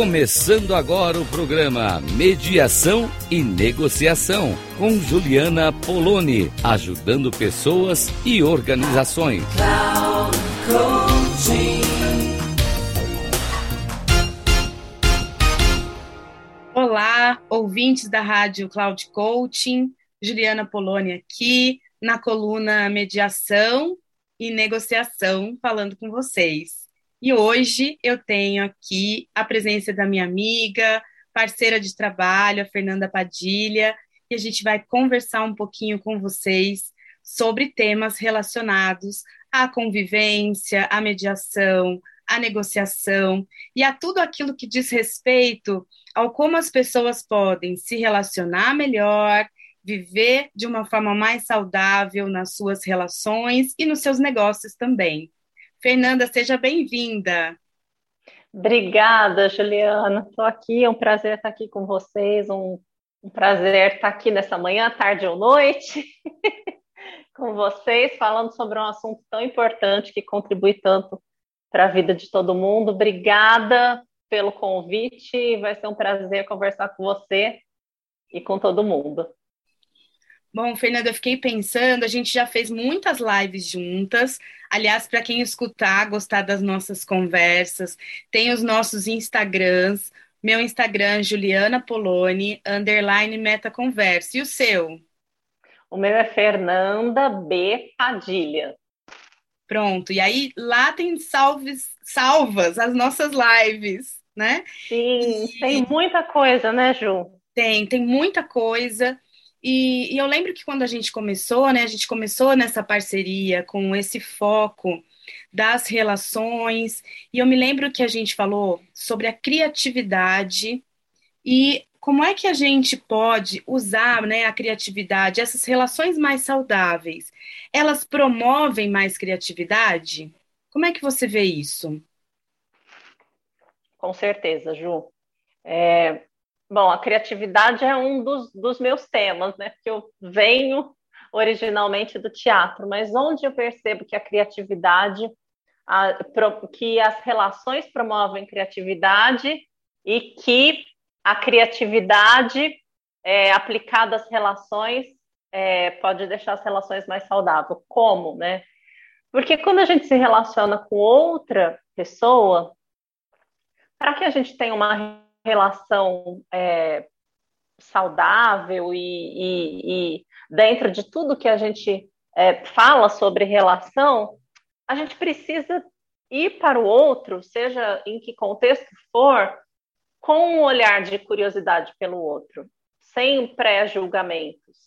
Começando agora o programa Mediação e Negociação com Juliana Poloni, ajudando pessoas e organizações. Olá, ouvintes da Rádio Cloud Coaching, Juliana Poloni aqui na coluna Mediação e Negociação, falando com vocês. E hoje eu tenho aqui a presença da minha amiga, parceira de trabalho, a Fernanda Padilha, e a gente vai conversar um pouquinho com vocês sobre temas relacionados à convivência, à mediação, à negociação e a tudo aquilo que diz respeito ao como as pessoas podem se relacionar melhor, viver de uma forma mais saudável nas suas relações e nos seus negócios também. Fernanda, seja bem-vinda. Obrigada, Juliana. Estou aqui, é um prazer estar aqui com vocês, um, um prazer estar aqui nessa manhã, tarde ou noite, com vocês, falando sobre um assunto tão importante que contribui tanto para a vida de todo mundo. Obrigada pelo convite, vai ser um prazer conversar com você e com todo mundo. Bom, Fernanda, eu fiquei pensando, a gente já fez muitas lives juntas. Aliás, para quem escutar, gostar das nossas conversas, tem os nossos Instagrams. Meu Instagram, Juliana Poloni, underline metaconversa. E o seu? O meu é Fernanda B. Padilha. Pronto. E aí, lá tem salves, salvas as nossas lives, né? Sim, e... tem muita coisa, né, Ju? Tem, tem muita coisa. E, e, eu lembro que quando a gente começou, né, a gente começou nessa parceria com esse foco das relações, e eu me lembro que a gente falou sobre a criatividade e como é que a gente pode usar né, a criatividade, essas relações mais saudáveis, elas promovem mais criatividade? Como é que você vê isso? Com certeza, Ju. É, Bom, a criatividade é um dos, dos meus temas, né? Porque eu venho originalmente do teatro, mas onde eu percebo que a criatividade, a, que as relações promovem criatividade e que a criatividade é, aplicada às relações é, pode deixar as relações mais saudáveis. Como, né? Porque quando a gente se relaciona com outra pessoa, para que a gente tenha uma relação é, saudável e, e, e, dentro de tudo que a gente é, fala sobre relação, a gente precisa ir para o outro, seja em que contexto for, com um olhar de curiosidade pelo outro, sem pré-julgamentos.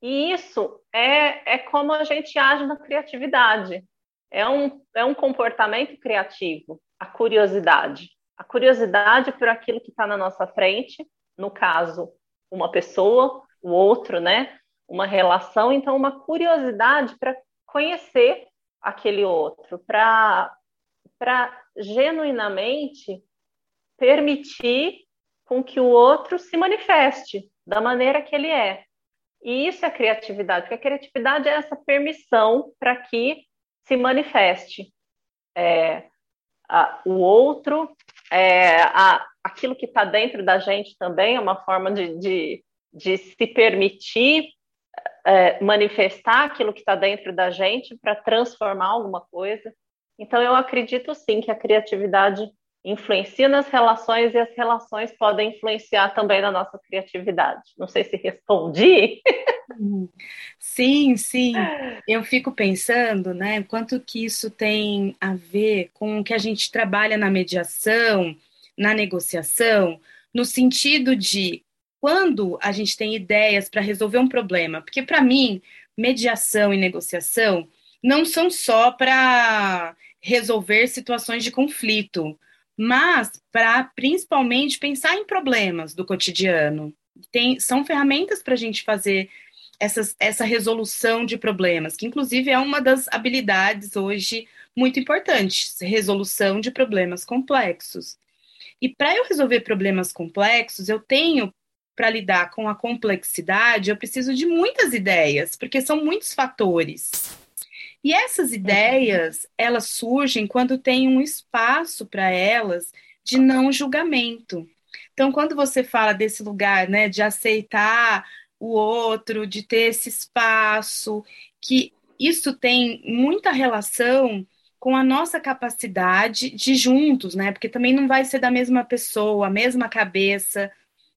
E isso é, é como a gente age na criatividade. É um, é um comportamento criativo, a curiosidade a curiosidade por aquilo que está na nossa frente, no caso, uma pessoa, o outro, né? Uma relação, então, uma curiosidade para conhecer aquele outro, para genuinamente permitir com que o outro se manifeste da maneira que ele é. E isso é criatividade, porque a criatividade é essa permissão para que se manifeste é, a, o outro é, a, aquilo que está dentro da gente também é uma forma de, de, de se permitir é, manifestar aquilo que está dentro da gente para transformar alguma coisa. Então, eu acredito sim que a criatividade influencia nas relações e as relações podem influenciar também na nossa criatividade. Não sei se respondi. Sim, sim. Eu fico pensando, né, quanto que isso tem a ver com o que a gente trabalha na mediação, na negociação, no sentido de quando a gente tem ideias para resolver um problema, porque para mim, mediação e negociação não são só para resolver situações de conflito, mas para principalmente pensar em problemas do cotidiano. Tem, são ferramentas para a gente fazer essas, essa resolução de problemas, que inclusive é uma das habilidades hoje muito importantes, resolução de problemas complexos. E para eu resolver problemas complexos, eu tenho para lidar com a complexidade, eu preciso de muitas ideias, porque são muitos fatores. E essas ideias, elas surgem quando tem um espaço para elas de não julgamento. Então, quando você fala desse lugar, né, de aceitar o outro, de ter esse espaço, que isso tem muita relação com a nossa capacidade de juntos, né? Porque também não vai ser da mesma pessoa, a mesma cabeça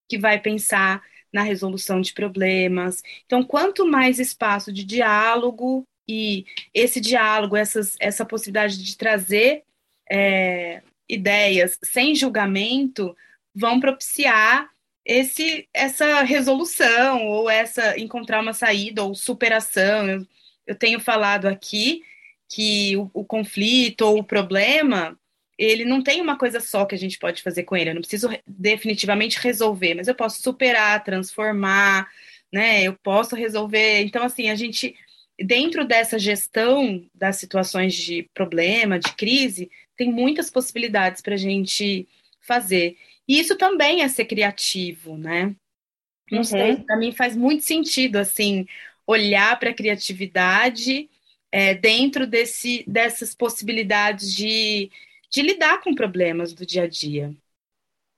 que vai pensar na resolução de problemas. Então, quanto mais espaço de diálogo e esse diálogo, essas, essa possibilidade de trazer é, ideias sem julgamento, vão propiciar esse, essa resolução ou essa encontrar uma saída ou superação. Eu, eu tenho falado aqui que o, o conflito ou o problema ele não tem uma coisa só que a gente pode fazer com ele. Eu não preciso definitivamente resolver, mas eu posso superar, transformar, né? Eu posso resolver. Então, assim, a gente, dentro dessa gestão das situações de problema, de crise, tem muitas possibilidades para a gente fazer. E isso também é ser criativo, né? Não uhum. sei, para mim faz muito sentido, assim, olhar para a criatividade é, dentro desse, dessas possibilidades de de lidar com problemas do dia a dia.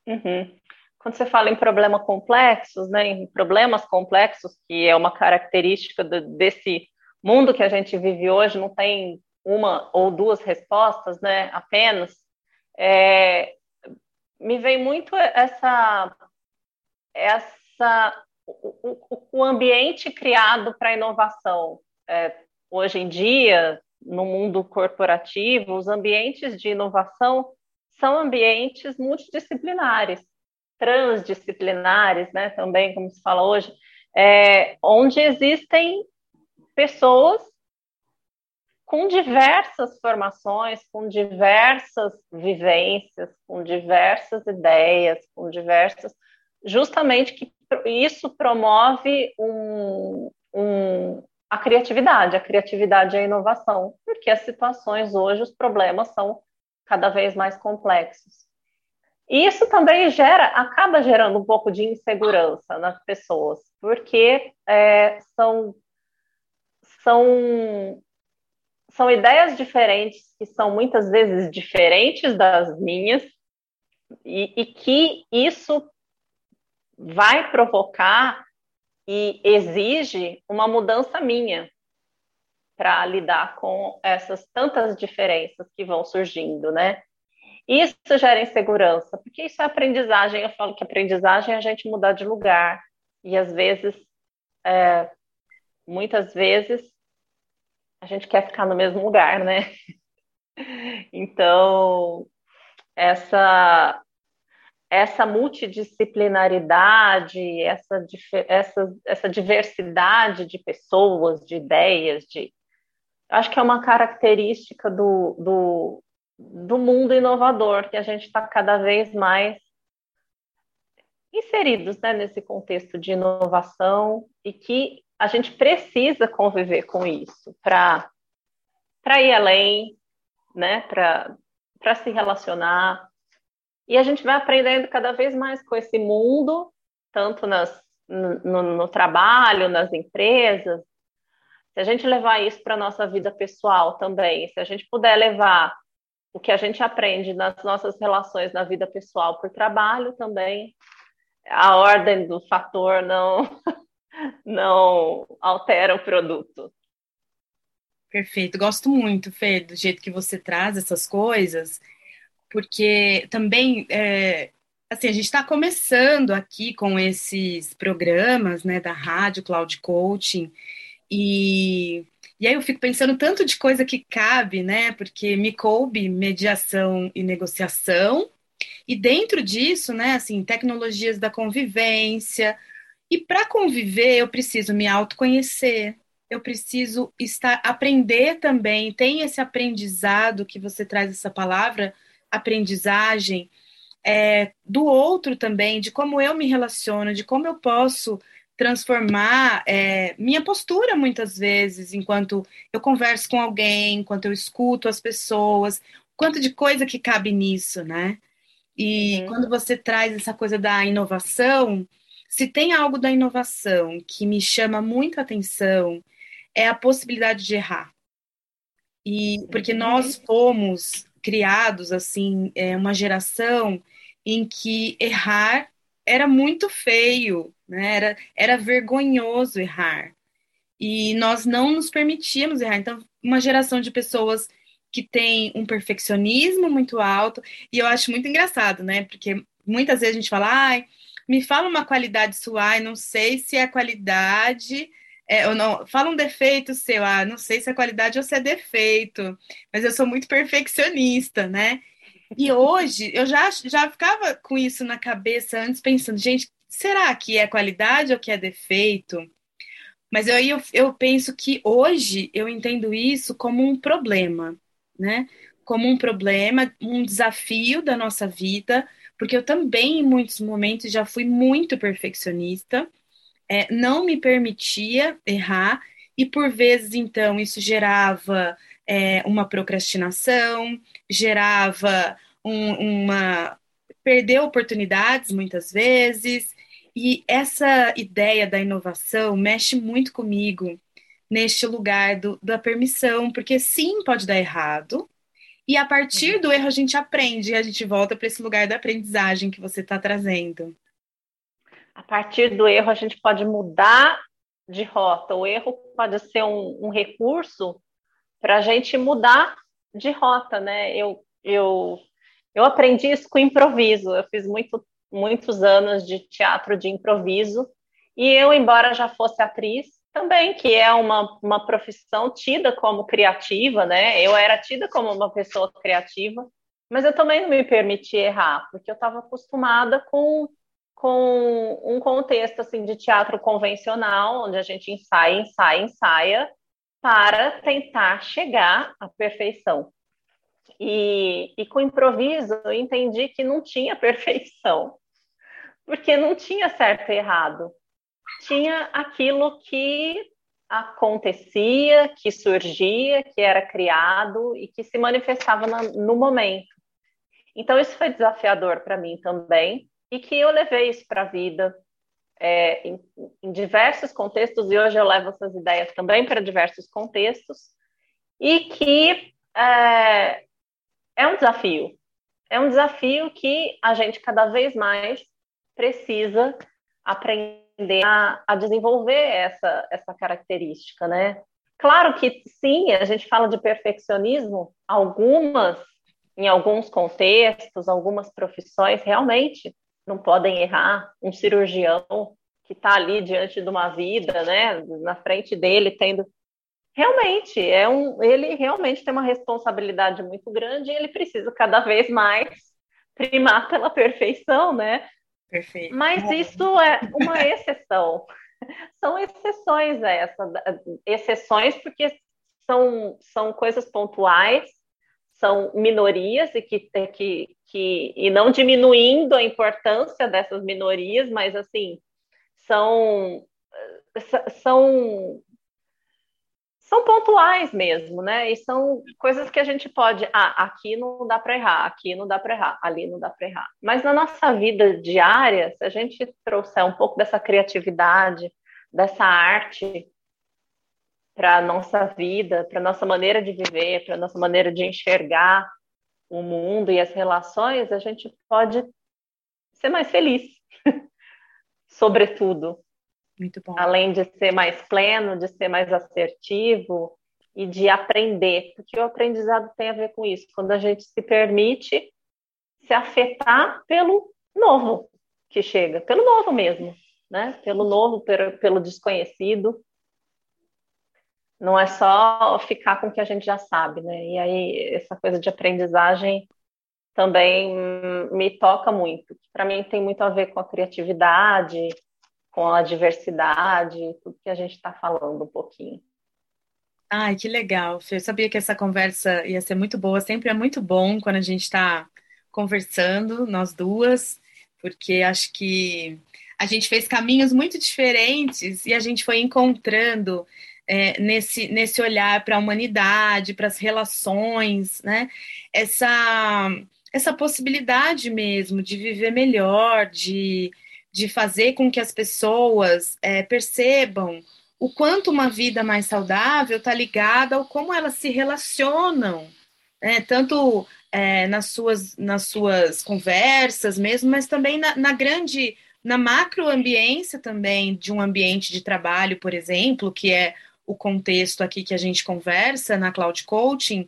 Uhum. Quando você fala em problemas complexos, né, em problemas complexos, que é uma característica de, desse mundo que a gente vive hoje, não tem uma ou duas respostas, né, apenas, é, me vem muito essa, essa o, o, o ambiente criado para inovação. É, hoje em dia, no mundo corporativo, os ambientes de inovação são ambientes multidisciplinares, transdisciplinares, né, também, como se fala hoje, é, onde existem pessoas com diversas formações, com diversas vivências, com diversas ideias, com diversas. Justamente que isso promove um, um, a criatividade, a criatividade e a inovação, porque as situações hoje, os problemas são cada vez mais complexos. E isso também gera, acaba gerando um pouco de insegurança nas pessoas, porque é, são, são, são ideias diferentes, que são muitas vezes diferentes das minhas, e, e que isso vai provocar e exige uma mudança minha para lidar com essas tantas diferenças que vão surgindo, né? Isso gera insegurança, porque isso é aprendizagem. Eu falo que aprendizagem é a gente mudar de lugar. E às vezes, é, muitas vezes, a gente quer ficar no mesmo lugar, né? Então, essa essa multidisciplinaridade, essa, essa, essa diversidade de pessoas, de ideias, de acho que é uma característica do, do, do mundo inovador, que a gente está cada vez mais inseridos né, nesse contexto de inovação e que a gente precisa conviver com isso para ir além, né, para se relacionar, e a gente vai aprendendo cada vez mais com esse mundo, tanto nas, no, no trabalho, nas empresas. Se a gente levar isso para a nossa vida pessoal também, se a gente puder levar o que a gente aprende nas nossas relações na vida pessoal por trabalho também, a ordem do fator não, não altera o produto. Perfeito, gosto muito, Fê, do jeito que você traz essas coisas porque também é, assim, a gente está começando aqui com esses programas né, da rádio Cloud Coaching, e, e aí eu fico pensando tanto de coisa que cabe, né? Porque me coube mediação e negociação, e dentro disso, né, assim, tecnologias da convivência. E para conviver, eu preciso me autoconhecer, eu preciso estar aprender também. Tem esse aprendizado que você traz essa palavra aprendizagem é, do outro também, de como eu me relaciono, de como eu posso transformar é, minha postura muitas vezes, enquanto eu converso com alguém, enquanto eu escuto as pessoas, quanto de coisa que cabe nisso, né? E uhum. quando você traz essa coisa da inovação, se tem algo da inovação que me chama muita atenção, é a possibilidade de errar. E porque uhum. nós fomos criados assim, é, uma geração em que errar era muito feio, né? Era, era vergonhoso errar. E nós não nos permitíamos errar. Então, uma geração de pessoas que tem um perfeccionismo muito alto, e eu acho muito engraçado, né? Porque muitas vezes a gente fala, ai, me fala uma qualidade sua, ai, não sei se é qualidade, é, ou não, fala um defeito seu, ah, não sei se é qualidade ou se é defeito, mas eu sou muito perfeccionista, né? E hoje eu já, já ficava com isso na cabeça antes, pensando, gente, será que é qualidade ou que é defeito? Mas aí eu, eu penso que hoje eu entendo isso como um problema, né? Como um problema, um desafio da nossa vida, porque eu também, em muitos momentos, já fui muito perfeccionista, é, não me permitia errar, e por vezes, então, isso gerava é, uma procrastinação, gerava um, uma. perder oportunidades muitas vezes, e essa ideia da inovação mexe muito comigo neste lugar do, da permissão, porque sim, pode dar errado, e a partir uhum. do erro a gente aprende, e a gente volta para esse lugar da aprendizagem que você está trazendo. A partir do erro a gente pode mudar de rota. O erro pode ser um, um recurso para a gente mudar de rota, né? Eu, eu, eu aprendi isso com improviso. Eu fiz muito muitos anos de teatro de improviso. E eu, embora já fosse atriz, também, que é uma, uma profissão tida como criativa, né? Eu era tida como uma pessoa criativa, mas eu também não me permiti errar, porque eu estava acostumada com, com um contexto assim de teatro convencional, onde a gente ensaia, ensaia, ensaia, para tentar chegar à perfeição. E, e com improviso eu entendi que não tinha perfeição, porque não tinha certo e errado. Tinha aquilo que acontecia, que surgia, que era criado e que se manifestava no momento. Então, isso foi desafiador para mim também, e que eu levei isso para a vida é, em, em, diversos contextos, e hoje eu levo essas ideias também para diversos contextos, e que é, é um desafio. É um desafio que a gente cada vez mais precisa aprender a, a desenvolver essa, essa característica, né? Claro que sim, a gente fala de perfeccionismo, algumas, em alguns contextos, algumas profissões realmente não podem errar. Um cirurgião que está ali diante de uma vida, né, na frente dele, tendo realmente é um, ele realmente tem uma responsabilidade muito grande e ele precisa cada vez mais primar pela perfeição, né? Perfeito. Mas isso é uma exceção. São exceções essa, exceções porque são, são coisas pontuais, são minorias e que, que, que e não diminuindo a importância dessas minorias, mas assim são são são pontuais mesmo, né? E são coisas que a gente pode, ah, aqui não dá para errar, aqui não dá para errar, ali não dá para errar. Mas na nossa vida diária, se a gente trouxer um pouco dessa criatividade, dessa arte para a nossa vida, para a nossa maneira de viver, para a nossa maneira de enxergar o mundo e as relações, a gente pode ser mais feliz, sobretudo. Muito bom. Além de ser mais pleno, de ser mais assertivo e de aprender, porque o aprendizado tem a ver com isso, quando a gente se permite se afetar pelo novo que chega, pelo novo mesmo, né? Pelo novo, pelo, desconhecido. Não é só ficar com o que a gente já sabe, né? E aí essa coisa de aprendizagem também me toca muito. Para mim tem muito a ver com a criatividade, com a diversidade, tudo que a gente está falando um pouquinho. Ai, que legal. Eu sabia que essa conversa ia ser muito boa. Sempre é muito bom quando a gente está conversando, nós duas, porque acho que a gente fez caminhos muito diferentes e a gente foi encontrando é, nesse, nesse olhar para a humanidade, para as relações, né? Essa, essa possibilidade mesmo de viver melhor, de de fazer com que as pessoas é, percebam o quanto uma vida mais saudável está ligada ao como elas se relacionam, né? tanto é, nas, suas, nas suas conversas mesmo, mas também na, na grande, na macroambiência também de um ambiente de trabalho, por exemplo, que é o contexto aqui que a gente conversa na Cloud Coaching,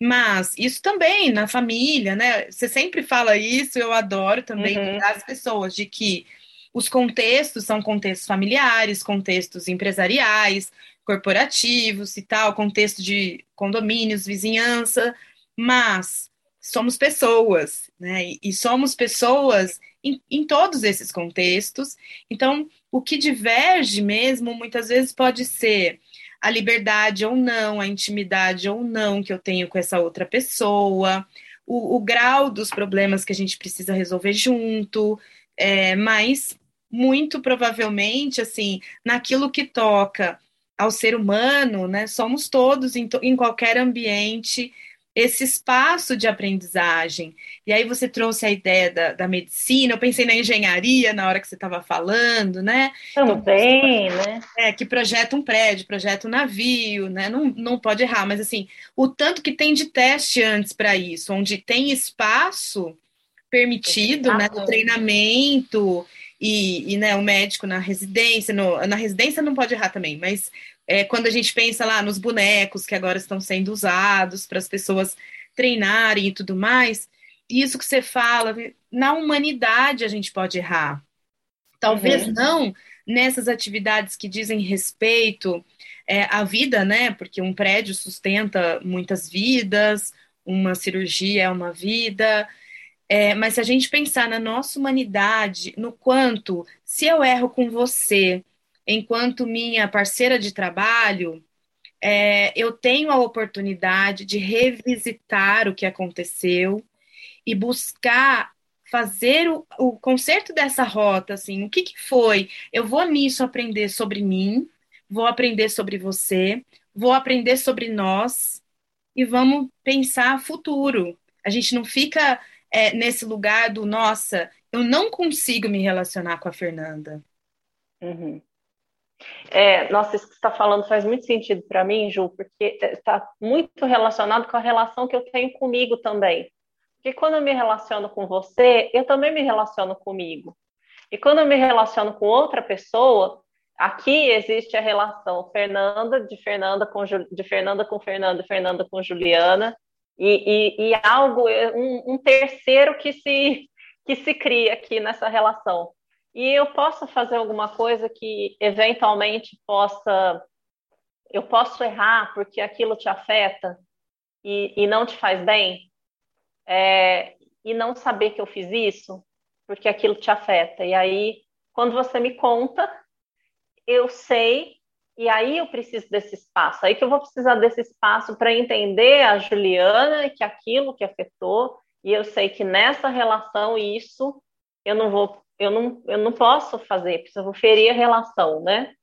mas isso também na família, né? Você sempre fala isso, eu adoro também uhum. as pessoas de que os contextos são contextos familiares, contextos empresariais, corporativos e tal, contexto de condomínios, vizinhança, mas somos pessoas, né? E, somos pessoas em, em todos esses contextos. Então, o que diverge mesmo, muitas vezes pode ser a liberdade ou não, a intimidade ou não que eu tenho com essa outra pessoa, o, o grau dos problemas que a gente precisa resolver junto, é, mas muito provavelmente, assim, naquilo que toca ao ser humano, né, somos todos em, em qualquer ambiente esse espaço de aprendizagem. E aí você trouxe a ideia da, da medicina, eu pensei na engenharia na hora que você estava falando, né? Também, então, né? É, que projeta um prédio, projeta um navio, né? Não, não pode errar, mas assim, o tanto que tem de teste antes para isso, onde tem espaço permitido, né, do treinamento e, e né, o médico na residência, no, na residência não pode errar também, mas é, quando a gente pensa lá nos bonecos que agora estão sendo usados para as pessoas treinarem e tudo mais, isso que você fala, na humanidade a gente pode errar. Talvez uhum. não nessas atividades que dizem respeito é, à vida, né? Porque um prédio sustenta muitas vidas, uma cirurgia é uma vida. É, mas se a gente pensar na nossa humanidade, no quanto, se eu erro com você, enquanto minha parceira de trabalho, é, eu tenho a oportunidade de revisitar o que aconteceu e buscar fazer o, o conserto dessa rota, assim, o que, que foi? Eu vou nisso aprender sobre mim, vou aprender sobre você, vou aprender sobre nós e vamos pensar futuro. A gente não fica é, nesse lugar do, nossa, eu não consigo me relacionar com a Fernanda. Uhum. É, nossa, isso que você está falando faz muito sentido para mim, Ju, porque está muito relacionado com a relação que eu tenho comigo também. Porque quando eu me relaciono com você, eu também me relaciono comigo. E quando eu me relaciono com outra pessoa, aqui existe a relação Fernanda de Fernanda com de Fernanda com Fernanda, Fernanda com Juliana, e, e, e algo um, um terceiro que se que se cria aqui nessa relação e eu posso fazer alguma coisa que eventualmente possa eu posso errar porque aquilo te afeta e, e não te faz bem? É, e não saber que eu fiz isso porque aquilo te afeta. E aí quando você me conta eu sei e aí eu preciso desse espaço. Aí que eu vou precisar desse espaço para entender a Juliana que aquilo que afetou e eu sei que nessa relação isso eu não vou eu não, eu não posso fazer, porque eu vou ferir a relação, né?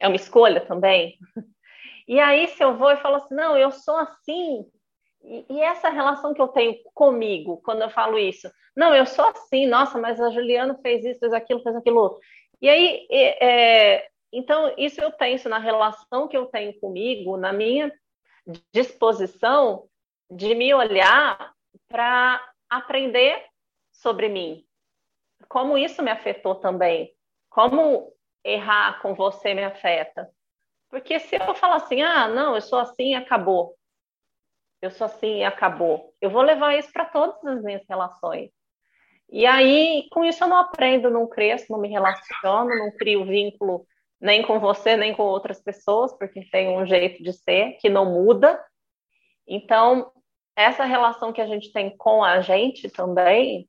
É uma escolha também. E aí, se eu vou e falo assim, não, eu sou assim, e, e, essa relação que eu tenho comigo, quando eu falo isso, não, eu sou assim, nossa, mas a Juliana fez isso, fez aquilo, fez aquilo outro. E aí, é, então, isso eu penso na relação que eu tenho comigo, na minha disposição de me olhar para aprender sobre mim, como isso me afetou também. Como errar com você me afeta. Porque se eu falar assim, ah, não, eu sou assim e acabou. Eu sou assim e acabou. Eu vou levar isso para todas as minhas relações. E aí, com isso, eu não aprendo, não cresço, não me relaciono, não crio vínculo nem com você, nem com outras pessoas, porque tem um jeito de ser que não muda. Então, essa relação que a gente tem com a gente também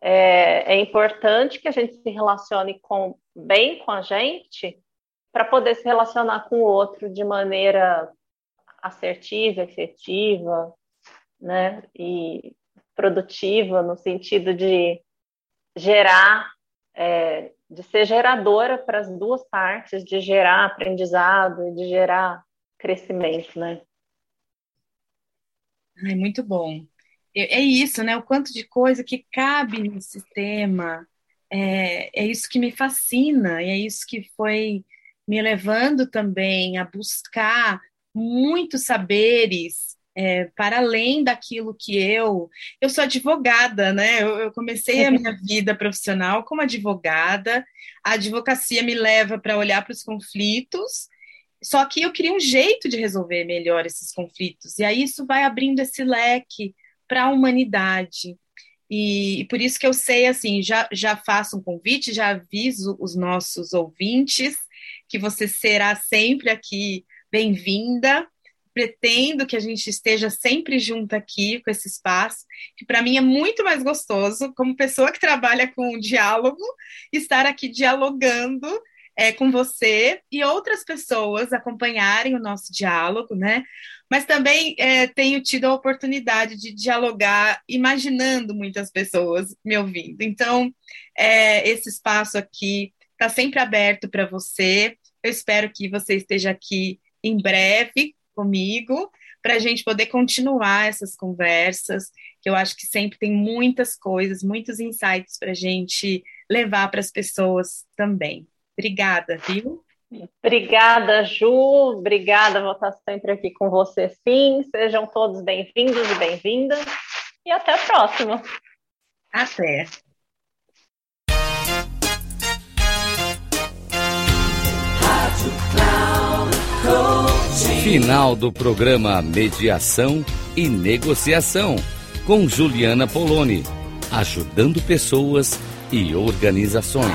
é, é importante que a gente se relacione com, bem com a gente para poder se relacionar com o outro de maneira assertiva, efetiva, né? E produtiva no sentido de gerar, é, de ser geradora para as duas partes, de gerar aprendizado e de gerar crescimento, né? Ai, muito bom é isso, né? O quanto de coisa que cabe no sistema. É, é isso que me fascina, e é isso que foi me levando também a buscar muitos saberes é, para além daquilo que eu. Eu sou advogada, né? Eu, eu comecei a minha vida profissional como advogada. A advocacia me leva para olhar para os conflitos, só que eu queria um jeito de resolver melhor esses conflitos. E aí isso vai abrindo esse leque para a humanidade. E, e, por isso que eu sei, assim, já, já faço um convite, já aviso os nossos ouvintes que você será sempre aqui bem-vinda pretendo que a gente esteja sempre junto aqui com esse espaço, que para mim é muito mais gostoso, como pessoa que trabalha com diálogo, estar aqui dialogando é, com você e outras pessoas acompanharem o nosso diálogo, né? Mas também é, tenho tido a oportunidade de dialogar, imaginando muitas pessoas me ouvindo. Então, é, esse espaço aqui está sempre aberto para você. Eu espero que você esteja aqui em breve comigo para a gente poder continuar essas conversas, que eu acho que sempre tem muitas coisas, muitos insights para a gente levar para as pessoas também. Obrigada, viu? Obrigada, Ju. Obrigada, vou estar sempre aqui com você, sim. Sejam todos bem-vindos e bem-vindas. E até a próxima. Até. Final do programa Mediação e Negociação com Juliana Poloni, ajudando pessoas e organizações.